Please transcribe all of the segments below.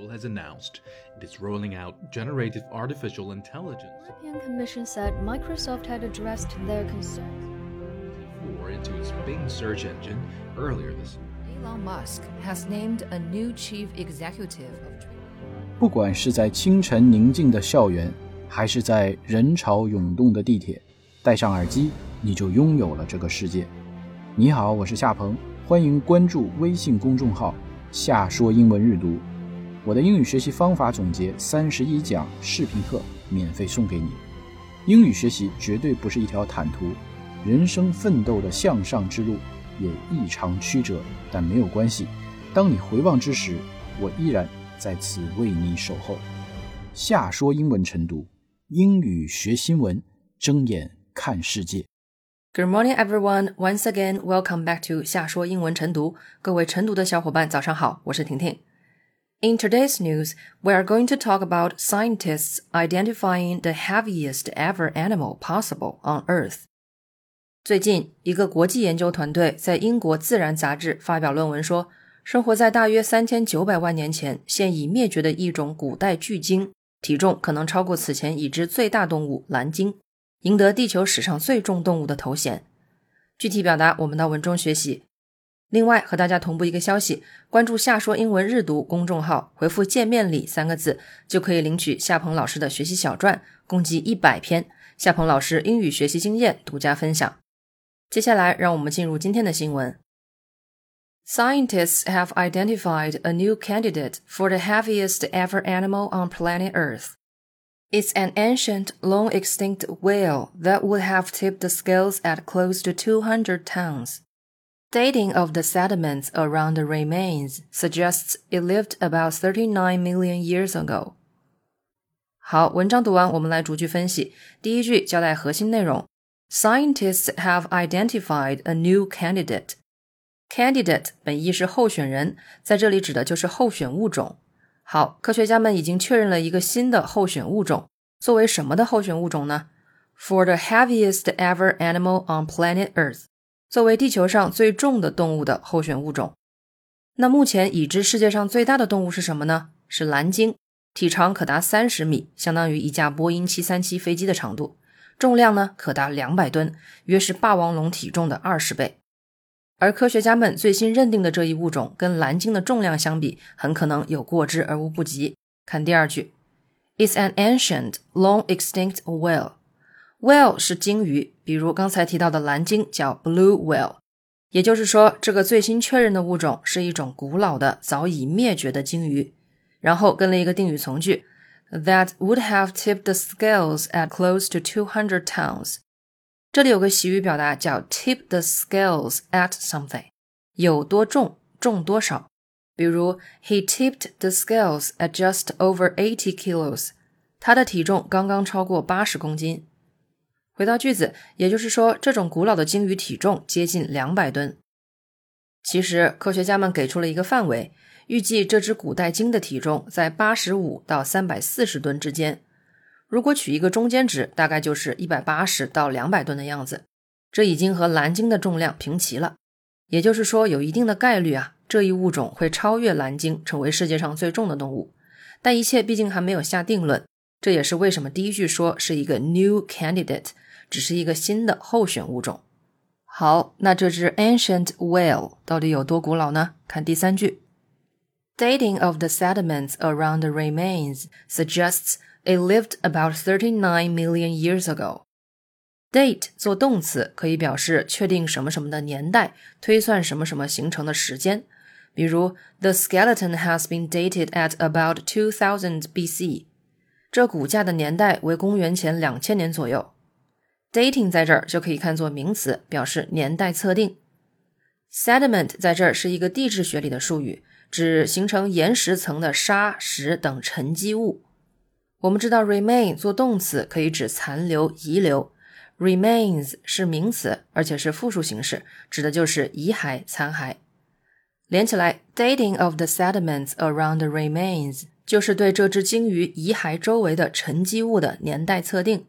Seoul has announced it is rolling out generative artificial intelligence. The European Commission said Microsoft had addressed their concerns. into its Bing search engine earlier this year. Elon Musk has named a new chief executive of Twitter. 不管是在清晨宁静的校园，还是在人潮涌动的地铁，戴上耳机，你就拥有了这个世界。你好，我是夏鹏，欢迎关注微信公众号“夏说英文日读”。 我的英语学习方法总结三十一讲视频课免费送给你。英语学习绝对不是一条坦途。人生奋斗的向上之路也异常曲折，但没有关系。当你回望之时，我依然在此为你守候。夏说英文晨读，英语学新闻，睁眼看世界。Good morning, everyone. Once again, welcome back to 夏说英文晨读。各位晨读的小伙伴，早上好，我是婷婷。In today's news, we are going to talk about scientists identifying the heaviest ever animal possible on Earth. 最近，一个国际研究团队在英国《自然》杂志发表论文说，生活在大约三千九百万年前、现已灭绝的一种古代巨鲸，体重可能超过此前已知最大动物蓝鲸，赢得地球史上最重动物的头衔。具体表达，我们到文中学习。另外，和大家同步一个消息：关注“夏说英文日读”公众号，回复“见面礼”三个字，就可以领取夏鹏老师的学习小传，共计一百篇，夏鹏老师英语学习经验独家分享。接下来，让我们进入今天的新闻。Scientists have identified a new candidate for the heaviest ever animal on planet Earth. It's an ancient, long extinct whale that would have tipped the scales at close to 200 tons. Dating of the sediments around the remains suggests it lived about 39 million years ago. 好，文章读完，我们来逐句分析。第一句交代核心内容。Scientists have identified a new candidate. Candidate 本意是候选人，在这里指的就是候选物种。好，科学家们已经确认了一个新的候选物种。作为什么的候选物种呢？For the heaviest ever animal on planet Earth， 作为地球上最重的动物的候选物种。那目前已知世界上最大的动物是什么呢？是蓝鲸，体长可达三十米，相当于一架波音七三七飞机的长度。重量呢可达两百吨，约是霸王龙体重的二十倍。而科学家们最新认定的这一物种，跟蓝鲸的重量相比，很可能有过之而无不及。看第二句，It's an ancient, long extinct whale. Whale 是鲸鱼，比如刚才提到的蓝鲸叫 blue whale。也就是说，这个最新确认的物种是一种古老的、早已灭绝的鲸鱼。然后跟了一个定语从句。that would have tipped the scales at close to two hundred tons。这里有个习语表达叫 tip the scales at something，有多重，重多少。比如，He tipped the scales at just over eighty kilos。他的体重刚刚超过八十公斤。回到句子，也就是说，这种古老的鲸鱼体重接近两百吨。其实，科学家们给出了一个范围。预计这只古代鲸的体重在八十五到三百四十吨之间。如果取一个中间值，大概就是一百八十到两百吨的样子。这已经和蓝鲸的重量平齐了。也就是说，有一定的概率啊，这一物种会超越蓝鲸，成为世界上最重的动物。但一切毕竟还没有下定论。这也是为什么第一句说是一个 new candidate，只是一个新的候选物种。好，那这只 ancient whale 到底有多古老呢？看第三句。Dating of the sediments around the remains suggests it lived about 39 million years ago. Date 做动词可以表示确定什么什么的年代，推算什么什么形成的时间。比如，The skeleton has been dated at about 2000 BC。这骨架的年代为公元前两千年左右。 Dating 在这儿就可以看作名词，表示年代测定。Sediment 在这儿是一个地质学里的术语。指形成岩石层的沙石等沉积物。我们知道，remain 做动词可以指残留、遗留；remains 是名词，而且是复数形式，指的就是遗骸、残骸。连起来，dating of the sediments around the remains 就是对这只鲸鱼遗骸周围的沉积物的年代测定。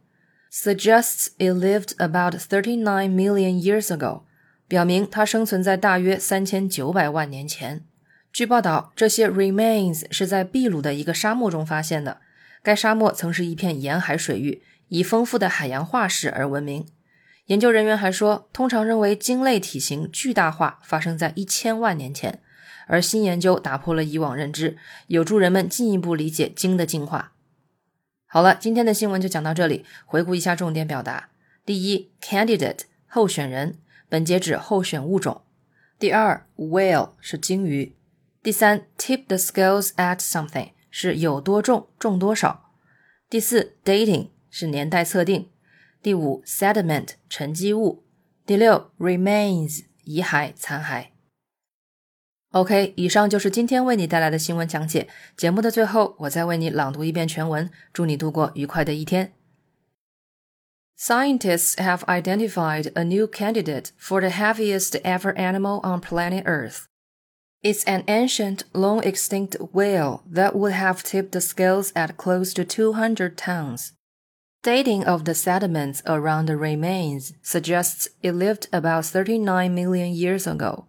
Suggests it lived about thirty-nine million years ago，表明它生存在大约三千九百万年前。据报道，这些 remains 是在秘鲁的一个沙漠中发现的。该沙漠曾是一片沿海水域，以丰富的海洋化石而闻名。研究人员还说，通常认为鲸类体型巨大化发生在一千万年前，而新研究打破了以往认知，有助人们进一步理解鲸的进化。好了，今天的新闻就讲到这里。回顾一下重点表达：第一，candidate 候选人，本节指候选物种；第二，whale 是鲸鱼。第三，tip the scales at something 是有多重，重多少。第四，dating 是年代测定。第五，sediment 沉积物。第六，remains 遗骸残骸。OK，以上就是今天为你带来的新闻讲解。节目的最后，我再为你朗读一遍全文，祝你度过愉快的一天。Scientists have identified a new candidate for the heaviest ever animal on planet Earth. It's an ancient, long extinct whale that would have tipped the scales at close to 200 tons. Dating of the sediments around the remains suggests it lived about 39 million years ago.